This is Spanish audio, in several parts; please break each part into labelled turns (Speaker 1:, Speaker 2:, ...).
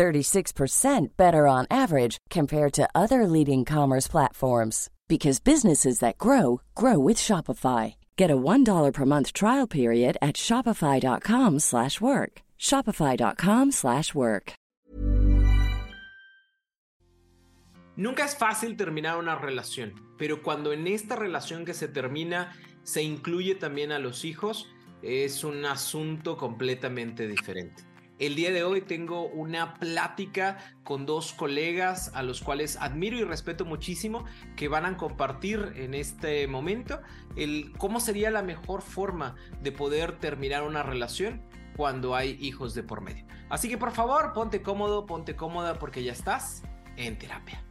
Speaker 1: 36% better on average compared to other leading commerce platforms because businesses that grow grow with Shopify. Get a $1 per month trial period at shopify.com/work. shopify.com/work.
Speaker 2: Nunca es fácil terminar una relación, pero cuando en esta relación que se termina se incluye también a los hijos, es un asunto completamente diferente. El día de hoy tengo una plática con dos colegas a los cuales admiro y respeto muchísimo que van a compartir en este momento el cómo sería la mejor forma de poder terminar una relación cuando hay hijos de por medio. Así que por favor, ponte cómodo, ponte cómoda porque ya estás en terapia.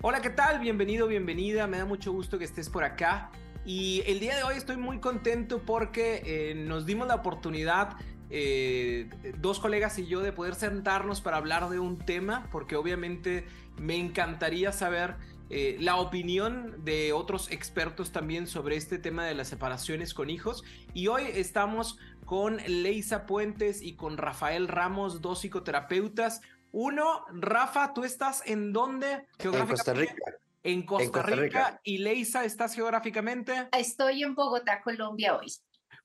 Speaker 2: Hola, ¿qué tal? Bienvenido, bienvenida. Me da mucho gusto que estés por acá. Y el día de hoy estoy muy contento porque eh, nos dimos la oportunidad eh, dos colegas y yo de poder sentarnos para hablar de un tema, porque obviamente me encantaría saber eh, la opinión de otros expertos también sobre este tema de las separaciones con hijos. Y hoy estamos con Leisa Puentes y con Rafael Ramos, dos psicoterapeutas. Uno, Rafa, ¿tú estás en dónde?
Speaker 3: En Costa Rica.
Speaker 2: En Costa, Rica. ¿Y Leisa, estás geográficamente?
Speaker 4: Estoy en Bogotá, Colombia hoy.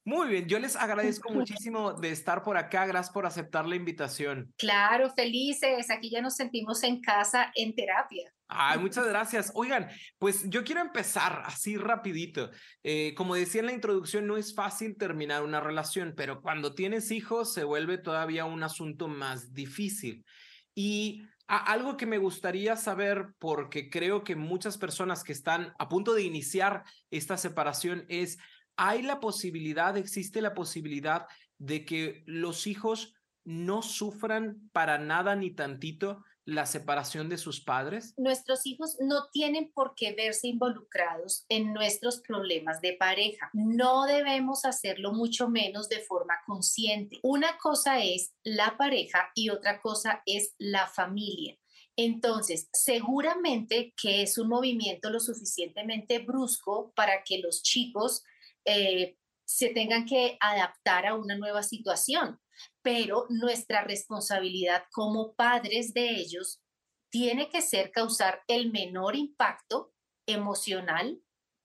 Speaker 2: Muy bien, yo les agradezco muchísimo de estar por acá, gracias por aceptar la invitación.
Speaker 4: Claro, felices, aquí ya nos sentimos en casa en terapia.
Speaker 2: Ay, muchas gracias. Oigan, pues yo quiero empezar así rapidito. Eh, como decía en la introducción, no es fácil terminar una relación, pero cuando tienes hijos se vuelve todavía un asunto más difícil. Y algo que me gustaría saber, porque creo que muchas personas que están a punto de iniciar esta separación es hay la posibilidad, existe la posibilidad de que los hijos no sufran para nada ni tantito la separación de sus padres?
Speaker 4: Nuestros hijos no tienen por qué verse involucrados en nuestros problemas de pareja. No debemos hacerlo mucho menos de forma consciente. Una cosa es la pareja y otra cosa es la familia. Entonces, seguramente que es un movimiento lo suficientemente brusco para que los chicos eh, se tengan que adaptar a una nueva situación, pero nuestra responsabilidad como padres de ellos tiene que ser causar el menor impacto emocional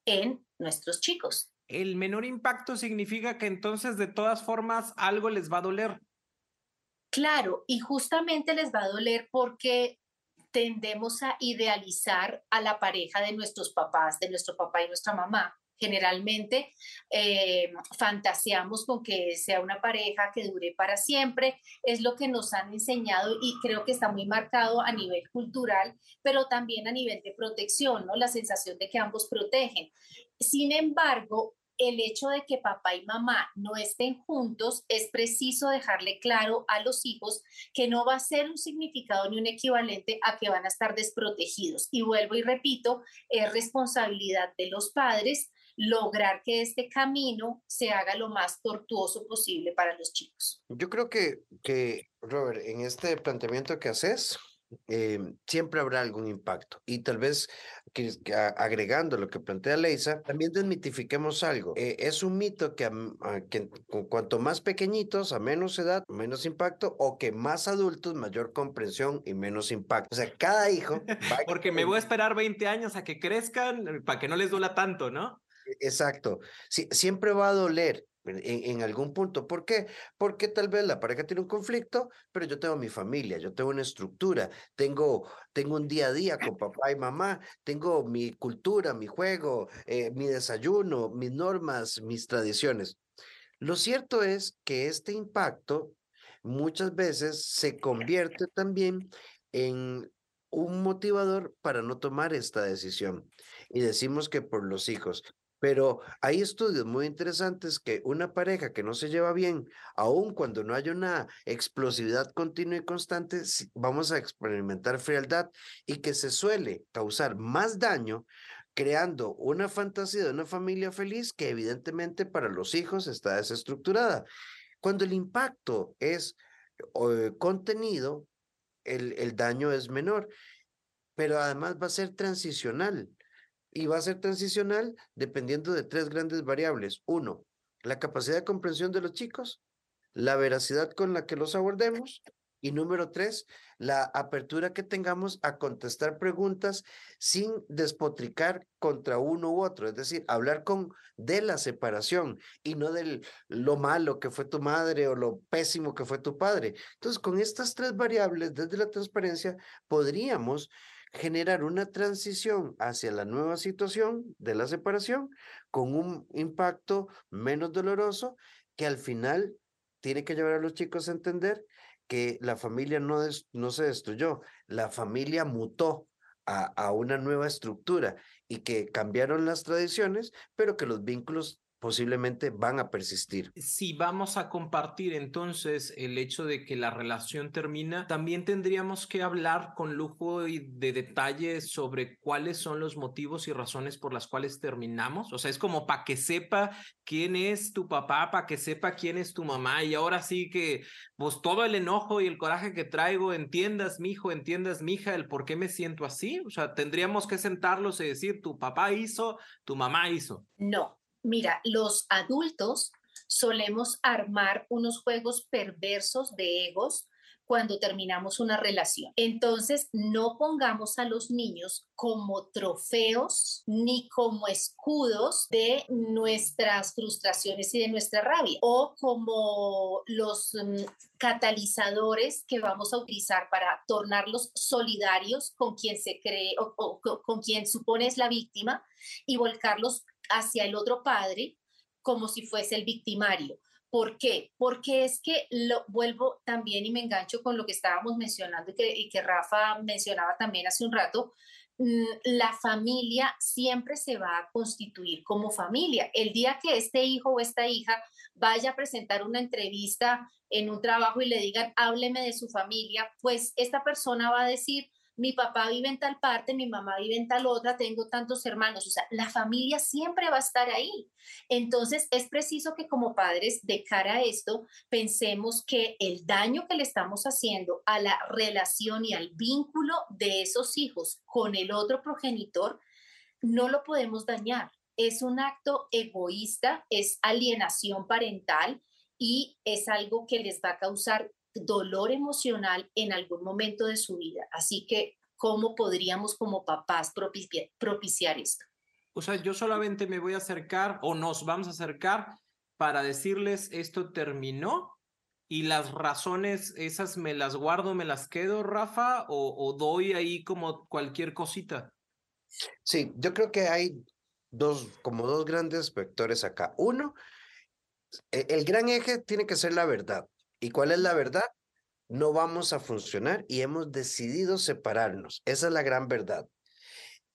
Speaker 4: en nuestros chicos.
Speaker 2: El menor impacto significa que entonces de todas formas algo les va a doler.
Speaker 4: Claro, y justamente les va a doler porque tendemos a idealizar a la pareja de nuestros papás, de nuestro papá y nuestra mamá, Generalmente eh, fantaseamos con que sea una pareja que dure para siempre, es lo que nos han enseñado y creo que está muy marcado a nivel cultural, pero también a nivel de protección, ¿no? La sensación de que ambos protegen. Sin embargo, el hecho de que papá y mamá no estén juntos, es preciso dejarle claro a los hijos que no va a ser un significado ni un equivalente a que van a estar desprotegidos. Y vuelvo y repito, es responsabilidad de los padres lograr que este camino se haga lo más tortuoso posible para los chicos.
Speaker 3: Yo creo que, que Robert, en este planteamiento que haces, eh, siempre habrá algún impacto. Y tal vez que, agregando lo que plantea Leisa, también desmitifiquemos algo. Eh, es un mito que, que cuanto más pequeñitos, a menos edad, menos impacto, o que más adultos, mayor comprensión y menos impacto. O sea, cada hijo...
Speaker 2: Porque me voy a esperar 20 años a que crezcan eh, para que no les duela tanto, ¿no?
Speaker 3: E, exacto. siempre va a doler en, algún punto. ¿Por qué? Porque tal vez la pareja tiene un conflicto, pero yo tengo mi familia, yo tengo una estructura, tengo, tengo un día a día con papá y mamá, tengo mi cultura, mi juego, eh, mi desayuno, mis normas, mis tradiciones. Lo cierto es que este impacto muchas veces se convierte también en un motivador para no tomar esta decisión. Y decimos que por los hijos. Pero hay estudios muy interesantes que una pareja que no se lleva bien, aun cuando no haya una explosividad continua y constante, vamos a experimentar frialdad y que se suele causar más daño creando una fantasía de una familia feliz que evidentemente para los hijos está desestructurada. Cuando el impacto es eh, contenido, el, el daño es menor, pero además va a ser transicional y va a ser transicional dependiendo de tres grandes variables. Uno, la capacidad de comprensión de los chicos, la veracidad con la que los abordemos y número tres, la apertura que tengamos a contestar preguntas sin despotricar contra uno u otro, es decir, hablar con de la separación y no de lo malo que fue tu madre o lo pésimo que fue tu padre. Entonces, con estas tres variables desde la transparencia podríamos generar una transición hacia la nueva situación de la separación con un impacto menos doloroso que al final tiene que llevar a los chicos a entender que la familia no, no se destruyó, la familia mutó a, a una nueva estructura y que cambiaron las tradiciones, pero que los vínculos posiblemente van a persistir.
Speaker 2: Si vamos a compartir entonces el hecho de que la relación termina, también tendríamos que hablar con lujo y de detalle sobre cuáles son los motivos y razones por las cuales terminamos. O sea, es como para que sepa quién es tu papá, para que sepa quién es tu mamá y ahora sí que pues todo el enojo y el coraje que traigo, entiendas mi hijo, entiendas mi hija, el por qué me siento así. O sea, tendríamos que sentarlos y decir, tu papá hizo, tu mamá hizo.
Speaker 4: No, Mira, los adultos solemos armar unos juegos perversos de egos cuando terminamos una relación. Entonces, no pongamos a los niños como trofeos ni como escudos de nuestras frustraciones y de nuestra rabia o como los mm, catalizadores que vamos a utilizar para tornarlos solidarios con quien se cree o, con quien supones la víctima y volcarlos hacia el otro padre como si fuese el victimario. ¿Por qué? Porque es que lo vuelvo también y me engancho con lo que estábamos mencionando y que, y que Rafa mencionaba también hace un rato. Mm, la familia siempre se va a constituir como familia. El día que este hijo o esta hija vaya a presentar una entrevista en un trabajo y le digan, hábleme de su familia, pues esta persona va a decir, mi papá vive en tal parte, mi mamá vive en tal otra, tengo tantos hermanos, o sea, la familia siempre va a estar ahí. Entonces, es preciso que como padres, de cara a esto, pensemos que el daño que le estamos haciendo a la relación y al vínculo de esos hijos con el otro progenitor, no lo podemos dañar. Es un acto egoísta, es alienación parental y es algo que les va a causar dolor emocional en algún momento de su vida. Así que, ¿cómo podríamos como papás propiciar, esto?
Speaker 2: O sea, yo solamente me voy a acercar o nos vamos a acercar para decirles esto terminó y las razones esas me las guardo, me las quedo, Rafa, o, o doy ahí como cualquier cosita.
Speaker 3: Sí, yo creo que hay dos, como dos grandes vectores acá. Uno, e, el gran eje tiene que ser la verdad. ¿Y cuál es la verdad? No vamos a funcionar y hemos decidido separarnos. Esa es la gran verdad.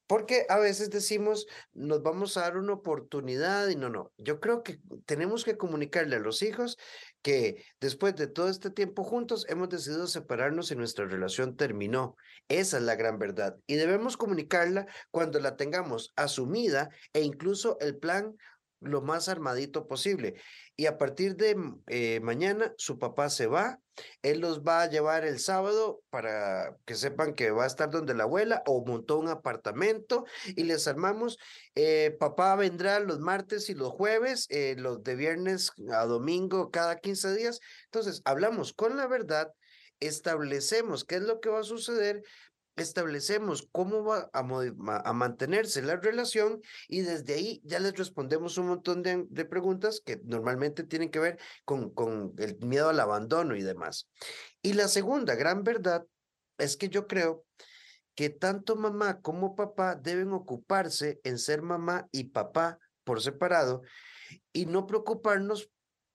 Speaker 3: Porque a veces decimos, nos vamos a dar una oportunidad y no, no. Yo creo que tenemos que comunicarle a los hijos que después de todo este tiempo juntos hemos decidido separarnos y nuestra relación terminó. Esa es la gran verdad. Y debemos comunicarla cuando la tengamos asumida e incluso el plan lo más armadito posible. Y a partir de mm, eh, mañana su papá se va, él los va a llevar el sábado para que sepan que va a estar donde la abuela o montó un apartamento y les armamos. Eh, papá vendrá los martes y los jueves, eh, los de viernes a domingo cada 15 días. Entonces, hablamos con la verdad, establecemos qué es lo que va a suceder, establecemos cómo va a, mantenerse la relación y desde ahí ya les respondemos un montón de, preguntas que normalmente tienen que ver con, el miedo al abandono y demás. Y la segunda gran verdad es que yo creo que tanto mamá como papá deben ocuparse en ser mamá y papá por separado y no preocuparnos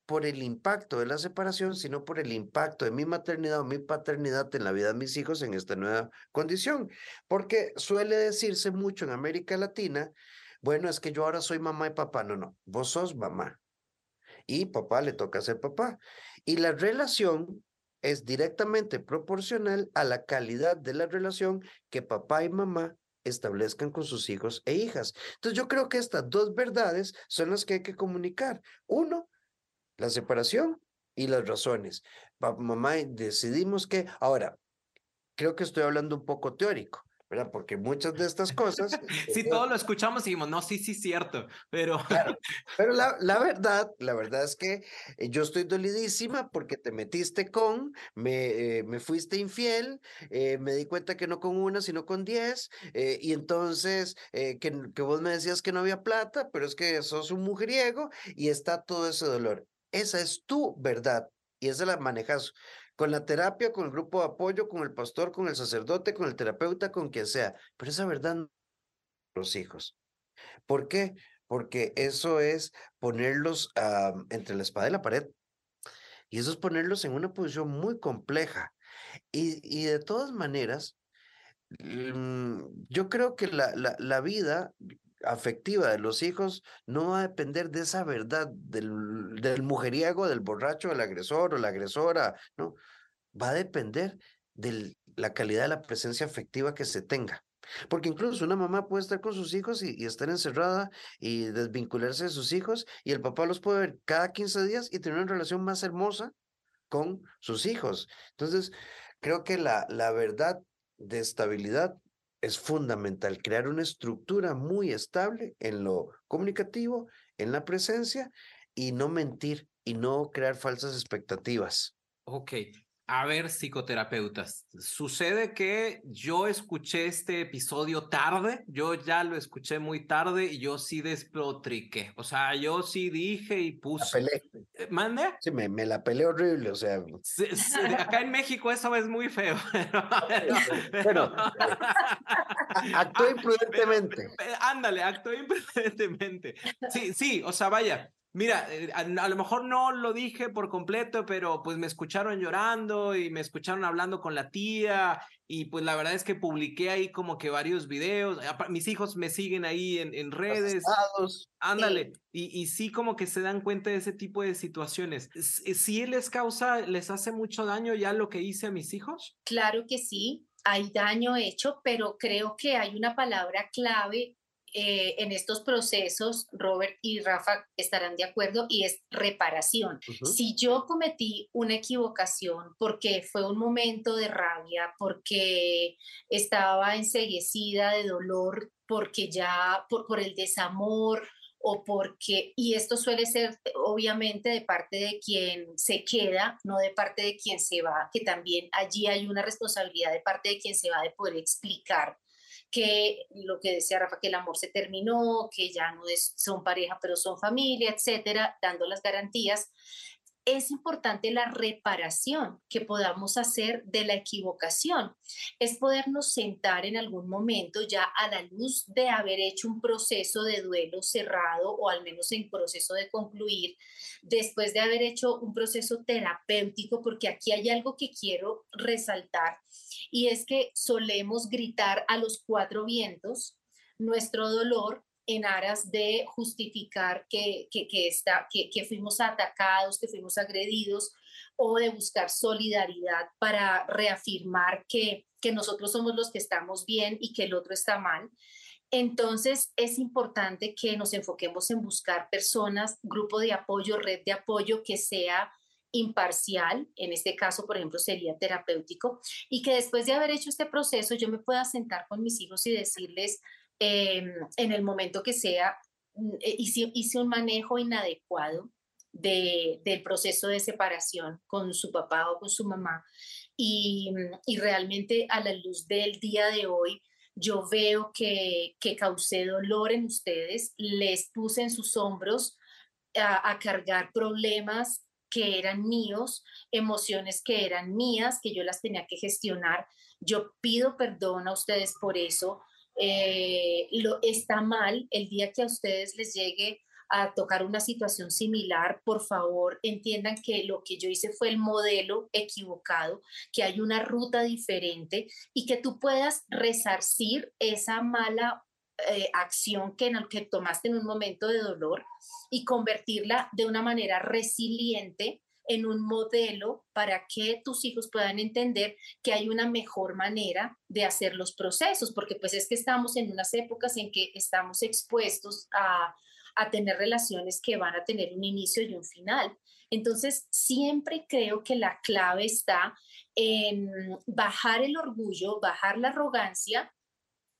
Speaker 3: por el impacto de la separación, sino por el impacto de mi maternidad o mi paternidad en la vida de mis hijos en esta nueva condición. Porque suele decirse mucho en América Latina, bueno, es que yo ahora soy mamá y papá. No, no, vos sos mamá y papá le toca ser papá. Y la relación es directamente proporcional a la calidad de la relación que papá y mamá establezcan con sus hijos e hijas. Entonces yo creo que estas dos verdades son las que hay que comunicar. Uno, la separación y las razones. Papá, mamá, decidimos que, ahora, creo que estoy hablando un poco teórico, ¿verdad? Porque muchas de estas cosas...
Speaker 2: sí, eh, todo lo escuchamos y decimos, no, sí, sí, cierto, pero...
Speaker 3: pero la, la, verdad, la verdad es que eh, yo estoy dolidísima porque te metiste con, me, eh, me fuiste infiel, me di cuenta que no con una, sino con diez, y entonces que, que vos me decías que no había plata, pero es que sos un mujeriego y está todo ese dolor. Esa es tu verdad y esa la manejas con la terapia, con el grupo de apoyo, con el pastor, con el sacerdote, con el terapeuta, con quien sea. Pero esa verdad no los hijos. ¿Por qué? Porque eso es ponerlos entre la espada y la pared. Y eso es ponerlos en una posición muy compleja. Y, y de todas maneras, mm, yo creo que la, la vida, afectiva de los hijos no va a depender de esa verdad del, del mujeriego, del borracho, del agresor o la agresora, no, va a depender de la calidad de la presencia afectiva que se tenga. Porque incluso una mamá puede estar con sus hijos y, estar encerrada y desvincularse de sus hijos y el papá los puede ver cada 15 días y tener una relación más hermosa con sus hijos. Entonces, creo que la, la verdad de estabilidad es fundamental crear una estructura muy estable en lo comunicativo, en la presencia y no mentir y no crear falsas expectativas.
Speaker 2: Ok, a ver, psicoterapeutas, sucede que yo escuché este episodio tarde, yo ya lo escuché muy tarde y yo sí despotriqué. O sea, yo sí dije y puse.
Speaker 3: La peleé.
Speaker 2: Eh, ¿Mande?
Speaker 3: Sí, me, me, la peleé horrible, o sea.
Speaker 2: acá en México eso es muy feo.
Speaker 3: Pero, actué imprudentemente.
Speaker 2: ándale, actué imprudentemente. Sí, sí, o sea, vaya, Mira, eh, a, lo mejor no lo dije por completo, pero pues me escucharon llorando y me escucharon hablando con la tía y pues la verdad es que publiqué ahí como que varios videos. Mis hijos me siguen ahí en, en redes. Ándale. Y, y sí como que se dan cuenta de ese tipo de situaciones. ¿Sí les causa, les hace mucho daño ya lo que hice a mis hijos?
Speaker 4: Claro que sí, hay daño hecho, pero creo que hay una palabra clave eh, en estos procesos, Robert y Rafa estarán de acuerdo, y es reparación. Si yo cometí una equivocación porque fue un momento de rabia, porque estaba enseguecida de dolor, porque ya por, por el desamor o porque, y esto suele ser obviamente de parte de quien se queda, no de parte de quien se va, que también allí hay una responsabilidad de parte de quien se va de poder explicar que lo que decía Rafa, que el amor se terminó, que ya no son pareja, pero son familia, etcétera, dando las garantías es importante la reparación que podamos hacer de la equivocación. Es podernos sentar en algún momento ya a la luz de haber hecho un proceso de duelo cerrado o al menos en proceso de concluir, después de haber hecho un proceso terapéutico, porque aquí hay algo que quiero resaltar y es que solemos gritar a los cuatro vientos nuestro dolor en aras de justificar que, que, está, que, que fuimos atacados, que fuimos agredidos, o de buscar solidaridad para reafirmar que, que nosotros somos los que estamos bien y que el otro está mal. Entonces es importante que nos enfoquemos en buscar personas, grupo de apoyo, red de apoyo que sea imparcial, en este caso, por ejemplo, sería terapéutico, y que después de haber hecho este proceso yo me pueda sentar con mis hijos y decirles, Em, en el momento que sea, mm, eh, hice, hice un manejo inadecuado de, del proceso de separación con su papá o con su mamá. Y, mm, y, realmente a la luz del día de hoy, yo veo que, que causé dolor en ustedes, les puse en sus hombros a cargar problemas que eran míos, emociones que eran mías, que yo las tenía que gestionar. Yo pido perdón a ustedes por eso, eh, lo, está mal el día que a ustedes les llegue a tocar una situación similar, por favor entiendan que lo que yo hice fue el modelo equivocado, que hay una ruta diferente y que tú puedas resarcir esa mala eh, acción que, que tomaste en un momento de dolor y convertirla de una manera resiliente en un modelo para que tus hijos puedan entender que hay una mejor manera de hacer los procesos, porque pues es que estamos en unas épocas en que estamos expuestos a, a tener relaciones que van a tener un inicio y un final. Entonces, siempre creo que la clave está en bajar el orgullo, bajar la arrogancia,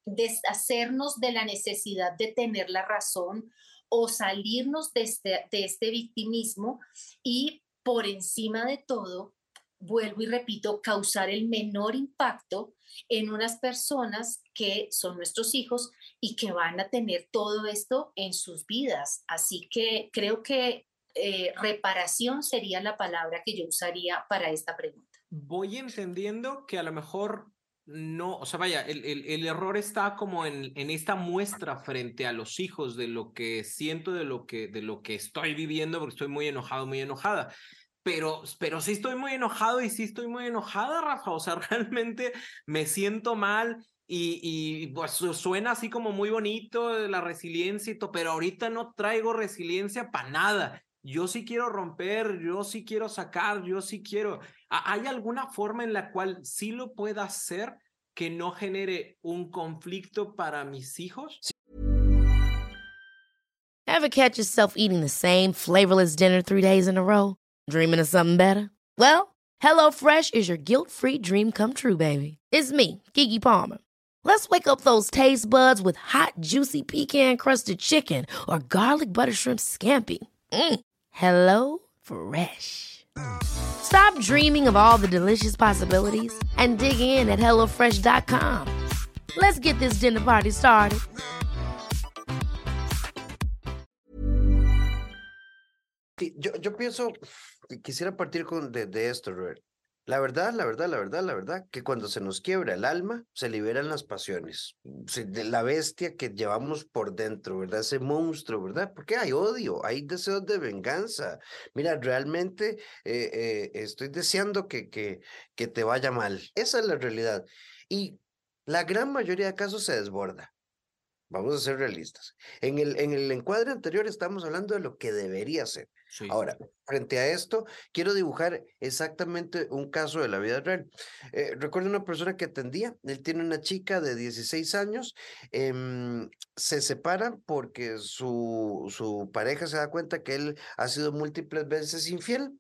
Speaker 4: deshacernos de la necesidad de tener la razón o salirnos de este, de este victimismo y por encima de todo, vuelvo y repito, causar el menor impacto en unas personas que son nuestros hijos y que van a tener todo esto en sus vidas. Así que creo que eh, reparación sería la palabra que yo usaría para esta pregunta.
Speaker 2: Voy entendiendo que a lo mejor no, o sea, vaya, el, el, error está como en, en, esta muestra frente a los hijos de lo que siento, de lo que, de lo que estoy viviendo, porque estoy muy enojado, muy enojada. Pero, pero sí estoy muy enojado y sí estoy muy enojada, Rafa. O sea, realmente me siento mal y, y pues suena así como muy bonito la resiliencia y todo, pero ahorita no traigo resiliencia para nada. Yo sí quiero romper, yo sí quiero sacar, yo sí quiero. ¿Hay alguna forma en la cual sí lo pueda hacer que no genere un conflicto para mis hijos?
Speaker 5: Ever catch yourself eating the same flavorless dinner three days in a row? Dreaming of something better? Well, HelloFresh is your guilt-free dream come true, baby. It's me, Kiki Palmer. Let's wake up those taste buds with hot, juicy pecan-crusted chicken or garlic butter shrimp scampi. Mm. Hello Fresh. Stop dreaming of all the delicious possibilities and dig in at HelloFresh.com. Let's get this dinner party started.
Speaker 3: Yo, yo pienso, quisiera partir con, de, de esto, Robert. La verdad, la verdad, la verdad, la verdad, que cuando se nos quiebra el alma, se liberan las pasiones. De la bestia que llevamos por dentro, ¿verdad? Ese monstruo, ¿verdad? Porque hay odio, hay deseos de venganza. Mira, realmente eh, eh, estoy deseando que, que, que te vaya mal. Esa es la realidad. Y la gran mayoría de casos se desborda. Vamos a ser realistas. En el, en el encuadre anterior estamos hablando de lo que debería ser. Ahora, frente a esto, quiero dibujar exactamente un caso de la vida real. Eh, recuerdo una persona que atendía, él tiene una chica de 16 años, em, se separan porque su, su pareja se da cuenta que él ha sido múltiples veces infiel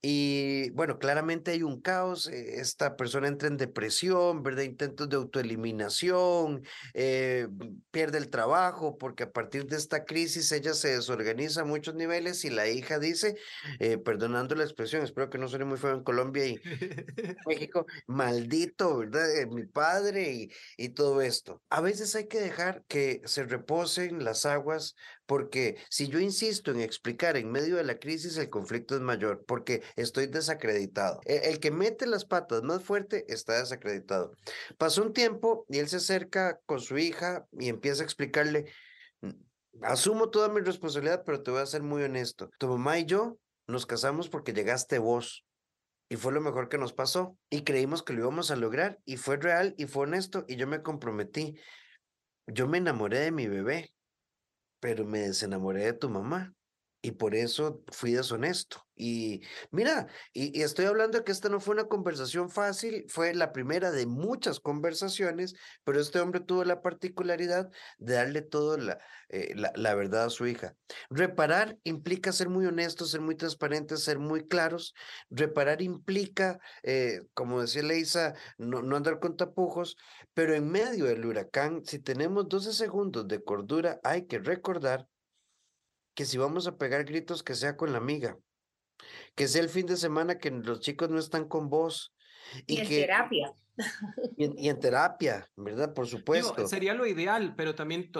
Speaker 3: y bueno, claramente hay un caos, eh, esta persona entra en depresión, ¿verdad? Intentos de autoeliminación, eh, pierde el trabajo porque a partir de esta crisis ella se desorganiza a muchos niveles y la hija dice, eh, perdonando la expresión, espero que no suene muy feo en Colombia y México, maldito, ¿verdad? mi padre y, y todo esto. A veces hay que dejar que se reposen las aguas porque si yo insisto en explicar en medio de la crisis, el conflicto es mayor, porque estoy desacreditado. E, el, que mete las patas más fuerte está desacreditado. Pasó un tiempo y él se acerca con su hija y empieza a explicarle, asumo toda mi responsabilidad, pero te voy a ser muy honesto. Tu mamá y yo nos casamos porque llegaste vos. Y fue lo mejor que nos pasó. Y creímos que lo íbamos a lograr. Y fue real y fue honesto. Y yo me comprometí. Yo me enamoré de mi bebé pero me desenamoré de tu mamá y por eso fui deshonesto. Y mira, y, estoy hablando de que esta no fue una conversación fácil, fue la primera de muchas conversaciones, pero este hombre tuvo la particularidad de darle toda eh, la, la, verdad a su hija. Reparar implica ser muy honestos, ser muy transparentes, ser muy claros. Reparar implica, eh, como decía Leisa, no, no andar con tapujos, pero en medio del huracán, si tenemos 12 segundos de cordura, hay que recordar que si vamos a pegar gritos, que sea con la amiga, que sea el fin de semana que los chicos no están con vos.
Speaker 4: Y, en terapia.
Speaker 3: Y en, terapia, ¿verdad? Por supuesto.
Speaker 2: sería lo ideal, pero también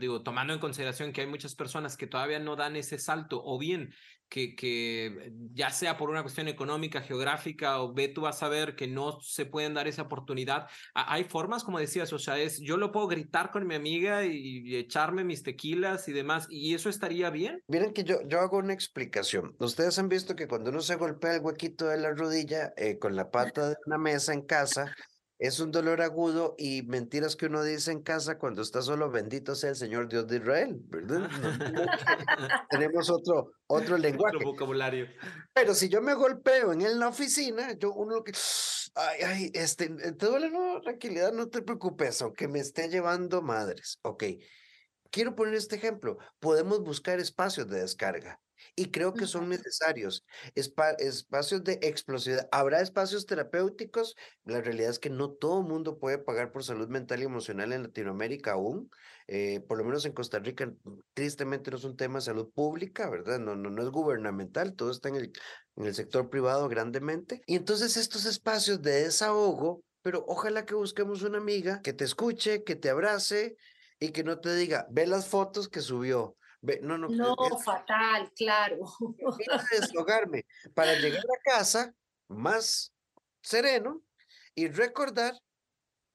Speaker 2: digo, tomando en consideración que hay muchas personas que todavía no dan ese salto, o bien que, que, ya sea por una cuestión económica, geográfica, o ve tú vas a ver que no se pueden dar esa oportunidad. Hay formas, como decías, o sea, es, yo lo puedo gritar con mi amiga y, echarme mis tequilas y demás, y eso estaría bien.
Speaker 3: Miren que yo, yo hago una explicación. Ustedes han visto que cuando uno se golpea el huequito de la rodilla eh, con la pata de una mesa en casa, es un dolor agudo y mentiras que uno dice en casa cuando está solo, bendito sea el Señor Dios de Israel, ¿verdad? tenemos otro, otro lenguaje.
Speaker 2: Otro vocabulario.
Speaker 3: Pero si yo me golpeo en la oficina, yo uno que, ay, ay, este, te duele, no, tranquilidad, no te preocupes, aunque me esté llevando madres. Ok, quiero poner este ejemplo. Podemos buscar espacios de descarga y creo que son necesarios espacios de explosividad. Habrá espacios terapéuticos. La realidad es que no todo el mundo puede pagar por salud mental y emocional en Latinoamérica aún. Eh, por lo menos en Costa Rica, tristemente no es un tema de salud pública, ¿verdad? No, no, no es gubernamental, todo está en el, en el sector privado grandemente. Y entonces estos espacios de desahogo, pero ojalá que busquemos una amiga que te escuche, que te abrace y que no te diga, ve las fotos que subió no, no,
Speaker 4: no fatal, claro.
Speaker 3: deshogarme para llegar a casa más sereno y recordar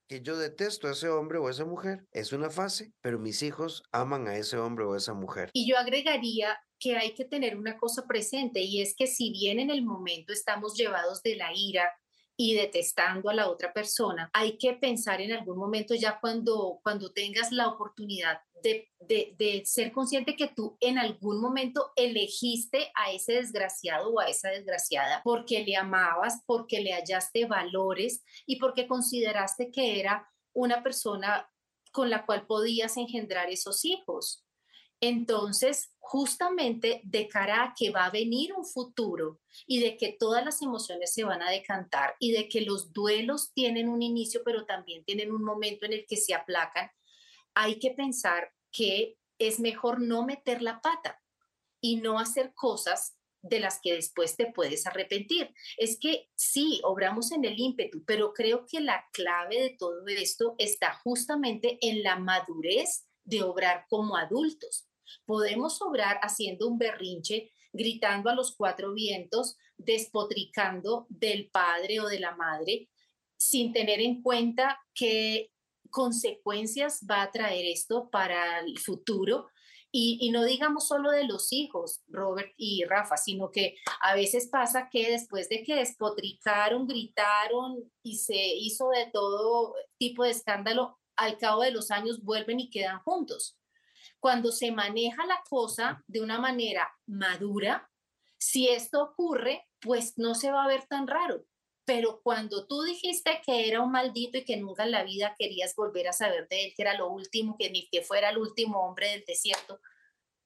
Speaker 3: que yo detesto a ese hombre o a esa mujer. Es una fase, pero mis hijos aman a ese hombre o a esa mujer.
Speaker 4: Y yo agregaría que hay que tener una cosa presente y es que si bien en el momento estamos llevados de la ira, y detestando a la otra persona, hay que pensar en algún momento ya cuando, cuando tengas la oportunidad de, de, ser consciente que tú en algún momento elegiste a ese desgraciado o a esa desgraciada porque le amabas, porque le hallaste valores y porque consideraste que era una persona con la cual podías engendrar esos hijos. Entonces, justamente de cara a que va a venir un futuro y de que todas las emociones se van a decantar y de que los duelos tienen un inicio, pero también tienen un momento en el que se aplacan, hay que pensar que es mejor no meter la pata y no hacer cosas de las que después te puedes arrepentir. Es que sí, obramos en el ímpetu, pero creo que la clave de todo esto está justamente en la madurez de obrar como adultos Podemos obrar haciendo un berrinche, gritando a los cuatro vientos, despotricando del padre o de la madre, sin tener en cuenta qué consecuencias va a traer esto para el futuro. Y, no digamos solo de los hijos, Robert y Rafa, sino que a veces pasa que después de que despotricaron, gritaron y se hizo de todo tipo de escándalo, al cabo de los años vuelven y quedan juntos. Cuando se maneja la cosa de una manera madura, si esto ocurre, pues no se va a ver tan raro. Pero cuando tú dijiste que era un maldito y que nunca en la vida querías volver a saber de él, que era lo último, que ni que fuera el último hombre del desierto,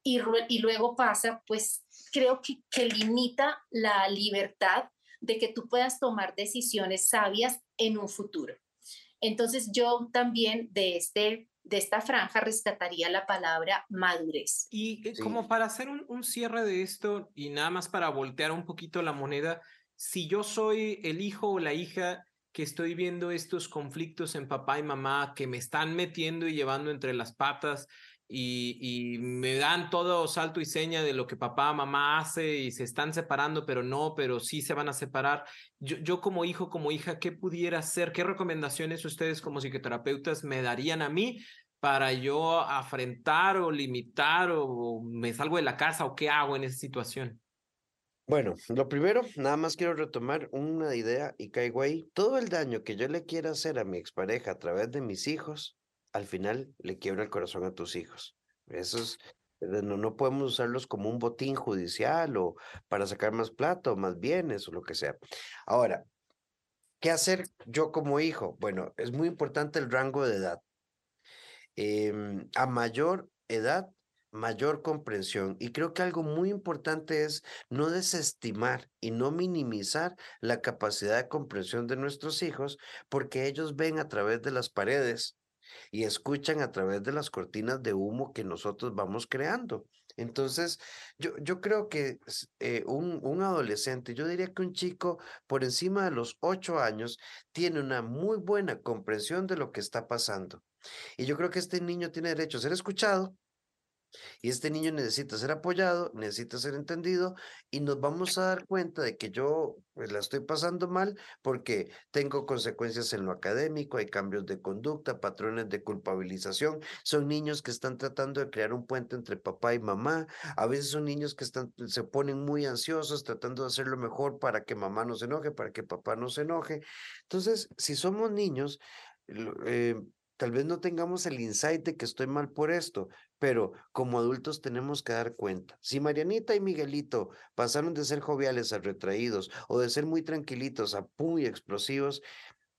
Speaker 4: y, y luego pasa, pues creo que, que limita la libertad de que tú puedas tomar decisiones sabias en un futuro. Entonces yo también de este de esta franja rescataría la palabra madurez.
Speaker 2: Y como para hacer un, cierre de esto y nada más para voltear un poquito la moneda, si yo soy el hijo o la hija que estoy viendo estos conflictos en papá y mamá que me están metiendo y llevando entre las patas y, me dan todo salto y seña de lo que papá, mamá hace y se están separando, pero no, pero sí se van a separar. Yo, yo como hijo, como hija, ¿qué pudiera hacer? ¿Qué recomendaciones ustedes como psicoterapeutas me darían a mí para yo afrentar o limitar o me salgo de la casa o qué hago en esa situación?
Speaker 3: Bueno, lo primero, nada más quiero retomar una idea y caigo ahí. Todo el daño que yo le quiera hacer a mi expareja a través de mis hijos, al final le quiebra el corazón a tus hijos. Eso es, eh, no, no podemos usarlos como un botín judicial o para sacar más plata o más bienes o lo que sea. Ahora, ¿qué hacer yo como hijo? Bueno, es muy importante el rango de edad. Em, a mayor edad, mayor comprensión. Y creo que algo muy importante es no desestimar y no minimizar la capacidad de comprensión de nuestros hijos, porque ellos ven a través de las paredes y escuchan a través de las cortinas de humo que nosotros vamos creando. Entonces, yo, yo creo que eh, un, un adolescente, yo diría que un chico por encima de los ocho años, tiene una muy buena comprensión de lo que está pasando. Y yo creo que este niño tiene derecho a ser escuchado, Y este niño necesita ser apoyado, necesita ser entendido y nos vamos a dar cuenta de que yo pues, la estoy pasando mal porque tengo consecuencias en lo académico, hay cambios de conducta, patrones de culpabilización. Son niños que están tratando de crear un puente entre papá y mamá. A veces son niños que están, se ponen muy ansiosos tratando de hacer lo mejor para que mamá no se enoje, para que papá no se enoje. Entonces, si somos niños, eh, tal vez no tengamos el insight de que estoy mal por esto, pero como adultos tenemos que dar cuenta. Si Marianita y Miguelito pasaron de ser joviales a retraídos o de ser muy tranquilitos a muy explosivos,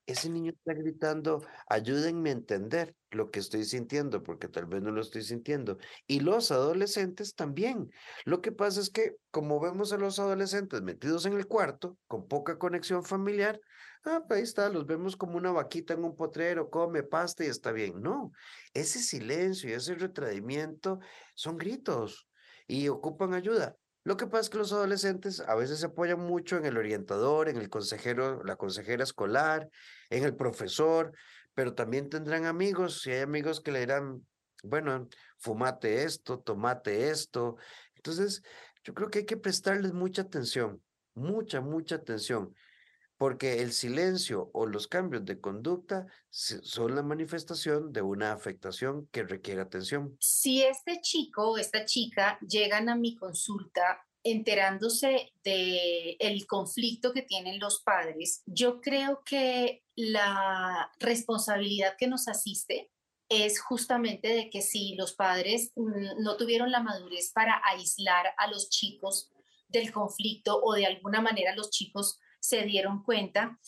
Speaker 3: ese niño está gritando, ayúdenme a entender lo que estoy sintiendo, porque tal vez no lo estoy sintiendo. Y los adolescentes también. Lo que pasa es que, como vemos a los adolescentes metidos en el cuarto, con poca conexión familiar, ah, pues ahí está, los vemos como una vaquita en un potrero, come pasta y está bien. No, ese silencio y ese retraimiento son gritos y ocupan ayuda. Lo que pasa es que los adolescentes a veces se apoyan mucho en el orientador, en el consejero, la consejera escolar, en el profesor, pero también tendrán amigos, y hay amigos que le dirán, bueno, fumate esto, tomate esto. Entonces, yo creo que hay que prestarles mucha atención, mucha, mucha atención, porque el silencio o los cambios de conducta son la manifestación de una afectación que requiere atención.
Speaker 4: Si este chico o esta chica llegan a mi consulta enterándose de el conflicto que tienen los padres, yo creo que la responsabilidad que nos asiste es justamente de que si los padres mm, no tuvieron la madurez para aislar a los chicos del conflicto o de alguna manera los chicos se dieron cuenta,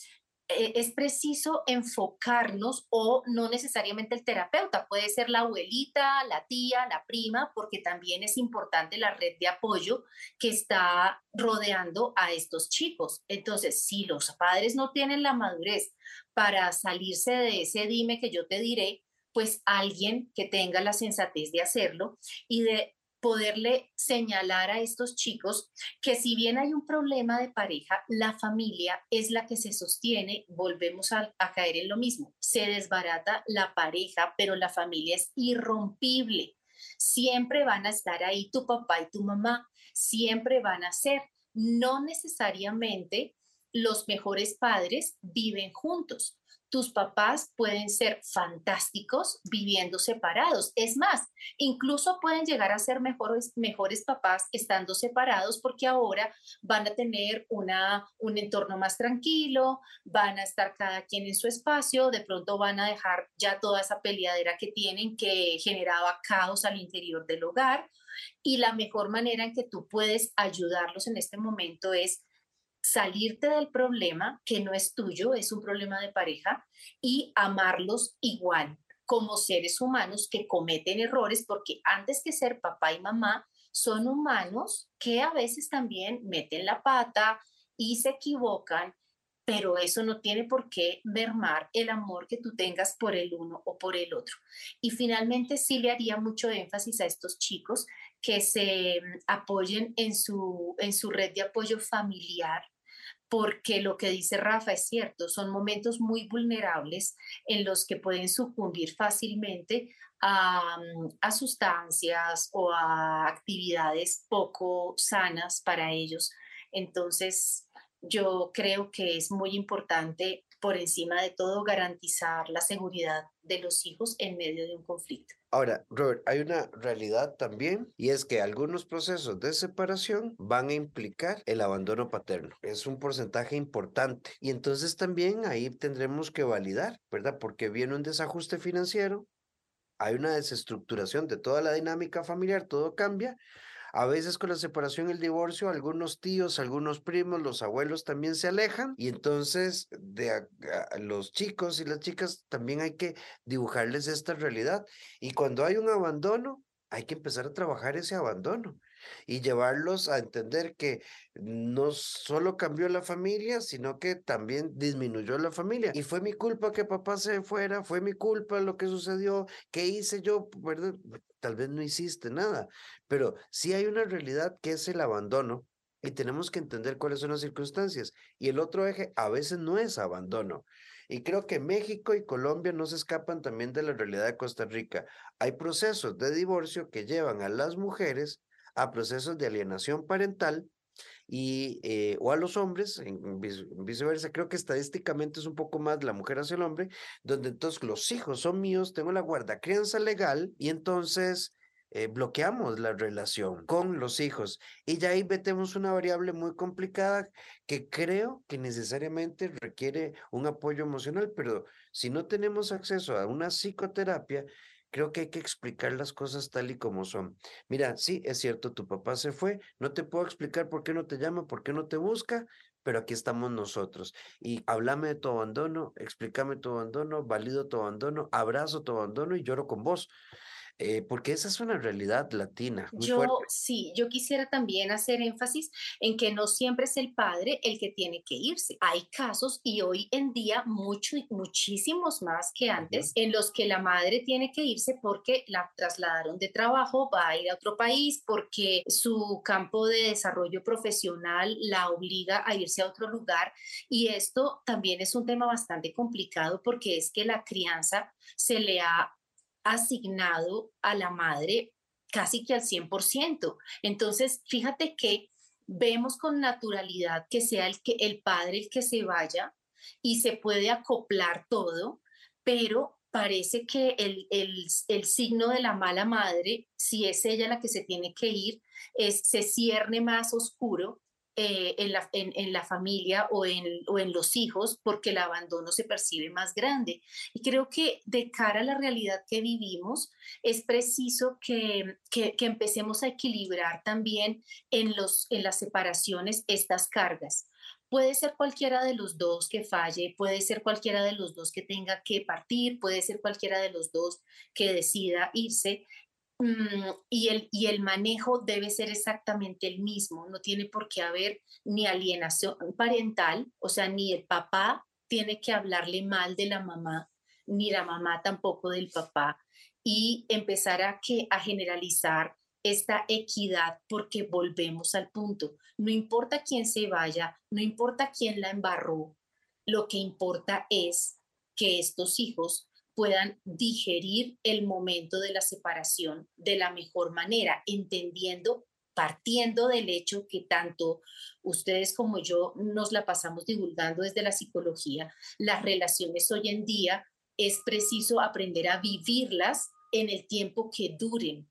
Speaker 4: eh, es preciso enfocarnos o no necesariamente el terapeuta, puede ser la abuelita, la tía, la prima, porque también es importante la red de apoyo que está rodeando a estos chicos. Entonces, si los padres no tienen la madurez para salirse de ese dime que yo te diré, pues alguien que tenga la sensatez de hacerlo y de poderle señalar a estos chicos que si bien hay un problema de pareja, la familia es la que se sostiene, volvemos a, caer en lo mismo, se desbarata la pareja, pero la familia es irrompible. Siempre van a estar ahí tu papá y tu mamá, siempre van a ser, no necesariamente los mejores padres viven juntos tus papás pueden ser fantásticos viviendo separados. Es más, incluso pueden llegar a ser mejores, mejores papás estando separados porque ahora van a tener una, un entorno más tranquilo, van a estar cada quien en su espacio, de pronto van a dejar ya toda esa peleadera que tienen que generaba caos al interior del hogar. Y la mejor manera en que tú puedes ayudarlos en este momento es salirte del problema que no es tuyo, es un problema de pareja, y amarlos igual como seres humanos que cometen errores, porque antes que ser papá y mamá, son humanos que a veces también meten la pata y se equivocan, pero eso no tiene por qué mermar el amor que tú tengas por el uno o por el otro. Y finalmente sí le haría mucho énfasis a estos chicos que se mm, apoyen en su, en su red de apoyo familiar, porque lo que dice Rafa es cierto, son momentos muy vulnerables en los que pueden sucumbir fácilmente a, mm, sustancias o a actividades poco sanas para ellos. Entonces, yo creo que es muy importante, por encima de todo, garantizar la seguridad de los hijos en medio de un conflicto.
Speaker 3: Ahora, Robert, hay una realidad también y es que algunos procesos de separación van a implicar el abandono paterno. Es un porcentaje importante y entonces también ahí tendremos que validar, ¿verdad? Porque viene un desajuste financiero, hay una desestructuración de toda la dinámica familiar, todo cambia a veces con la separación y el divorcio, algunos tíos, algunos primos, los abuelos también se alejan y entonces de los chicos y las chicas también hay que dibujarles esta realidad. Y cuando hay un abandono, hay que empezar a trabajar ese abandono y llevarlos a entender que no solo cambió la familia, sino que también disminuyó la familia. Y fue mi culpa que papá se fuera, fue mi culpa lo que sucedió, ¿qué hice yo? ¿Verdad? Tal vez no hiciste nada, pero sí hay una realidad que es el abandono y tenemos que entender cuáles son las circunstancias. Y el otro eje a veces no es abandono, Y creo que México y Colombia no se escapan también de la realidad de Costa Rica. Hay procesos de divorcio que llevan a las mujeres a procesos de alienación parental y, eh, o a los hombres, en, viceversa, creo que estadísticamente es un poco más la mujer hacia el hombre, donde entonces los hijos son míos, tengo la guarda crianza legal y entonces eh, bloqueamos la relación con los hijos. Y ya ahí metemos una variable muy complicada que creo que necesariamente requiere un apoyo emocional, pero si no tenemos acceso a una psicoterapia, creo que hay que explicar las cosas tal y como son. Mira, sí, es cierto, tu papá se fue, no te puedo explicar por qué no te llama, por qué no te busca, pero aquí estamos nosotros. Y háblame de tu abandono, explícame tu abandono, valido tu abandono, abrazo tu abandono y lloro con vos. Eh, porque esa es una realidad latina.
Speaker 4: yo sí, yo quisiera también hacer énfasis en que no siempre es el padre el que tiene que irse. Hay casos y hoy en día mucho, muchísimos más que antes en los que la madre tiene que irse porque la trasladaron de trabajo, va a ir a otro país porque su campo de desarrollo profesional la obliga a irse a otro lugar y esto también es un tema bastante complicado porque es que la crianza se le ha asignado a la madre casi que al 100%. Entonces, fíjate que vemos con naturalidad que sea el, que, el padre el que se vaya y se puede acoplar todo, pero parece que el, el, signo de la mala madre, si es ella la que se tiene que ir, es, se cierne más oscuro eh, en, la, en, la, familia o en, o en los hijos porque el abandono se percibe más grande. Y creo que de cara a la realidad que vivimos, es preciso que, que, empecemos a equilibrar también en, los, en las separaciones estas cargas. Puede ser cualquiera de los dos que falle, puede ser cualquiera de los dos que tenga que partir, puede ser cualquiera de los dos que decida irse, y, el, y el manejo debe ser exactamente el mismo, no tiene por qué haber ni alienación parental, o sea, ni el papá tiene que hablarle mal de la mamá, ni la mamá tampoco del papá, y empezar a, que, a generalizar esta equidad porque volvemos al punto. No importa quién se vaya, no importa quién la embarró, lo que importa es que estos hijos puedan digerir el momento de la separación de la mejor manera, entendiendo, partiendo del hecho que tanto ustedes como yo nos la pasamos divulgando desde la psicología, las relaciones hoy en día es preciso aprender a vivirlas en el tiempo que duren,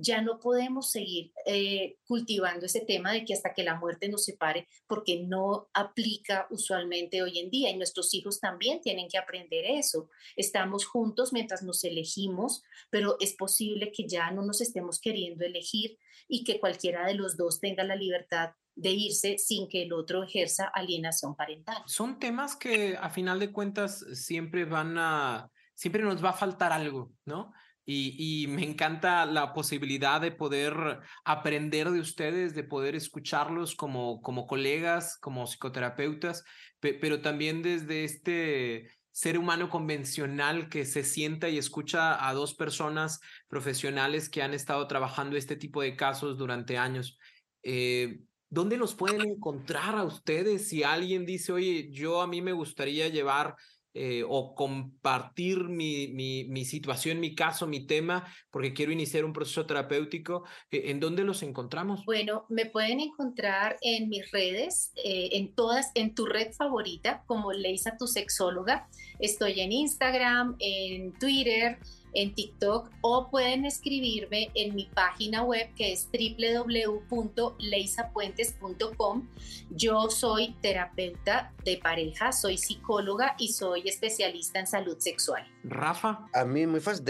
Speaker 4: ya no podemos seguir eh, cultivando ese tema de que hasta que la muerte nos separe, porque no aplica usualmente hoy en día y nuestros hijos también tienen que aprender eso. Estamos juntos mientras nos elegimos, pero es posible que ya no nos estemos queriendo elegir y que cualquiera de los dos tenga la libertad de irse sin que el otro ejerza alienación parental.
Speaker 2: Son temas que a final de cuentas siempre van a, siempre nos va a faltar algo, ¿no? Y, me encanta la posibilidad de poder aprender de ustedes, de poder escucharlos como, como colegas, como psicoterapeutas, pero también desde este ser humano convencional que se sienta y escucha a dos personas profesionales que han estado trabajando este tipo de casos durante años. Eh, ¿Dónde los pueden encontrar a ustedes si alguien dice, oye, yo a mí me gustaría llevar eh, o compartir mi, mi, situación, mi caso, mi tema, porque quiero iniciar un proceso terapéutico, eh, ¿en dónde los encontramos?
Speaker 4: Bueno, me pueden encontrar en mis redes, eh, en todas, en tu red favorita, como Leisa, tu sexóloga. Estoy en Instagram, en Twitter, en TikTok o pueden escribirme en mi página web que es www.leisapuentes.com. Yo soy terapeuta de pareja, soy psicóloga y soy especialista en salud sexual.
Speaker 2: Rafa.
Speaker 3: A mí muy fácil,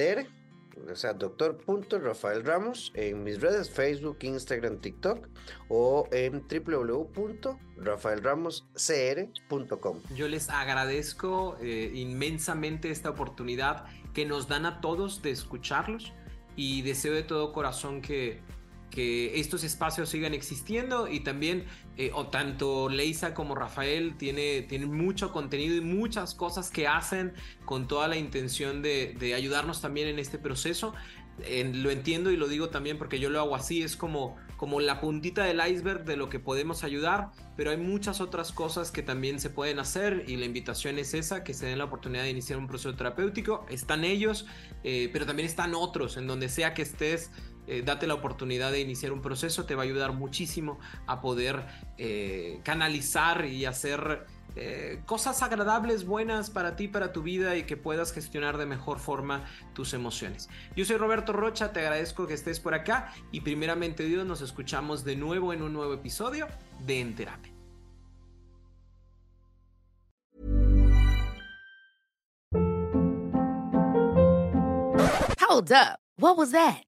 Speaker 3: o sea, doctor Rafael Ramos en mis redes Facebook, Instagram, TikTok o en www.rafaelramoscr.com.
Speaker 2: Yo les agradezco eh, inmensamente esta oportunidad que nos dan a todos de escucharlos y deseo de todo corazón que, que estos espacios sigan existiendo y también eh, o tanto Leisa como Rafael tiene, tienen mucho contenido y muchas cosas que hacen con toda la intención de, ayudarnos también en este proceso. lo entiendo y lo digo también porque yo lo hago así, es como, como la puntita del iceberg de lo que podemos ayudar, pero hay muchas otras cosas que también se pueden hacer y la invitación es esa, que se den la oportunidad de iniciar un proceso terapéutico. Están ellos, eh, pero también están otros, en donde sea que estés, eh, date la oportunidad de iniciar un proceso, te va a ayudar muchísimo a poder eh, canalizar y hacer eh, cosas agradables, buenas para ti, para tu vida y que puedas gestionar de mejor forma tus emociones. Yo soy Roberto Rocha, te agradezco que estés por acá y primeramente Dios nos escuchamos de nuevo en un nuevo episodio de En Terapia.
Speaker 5: Hold?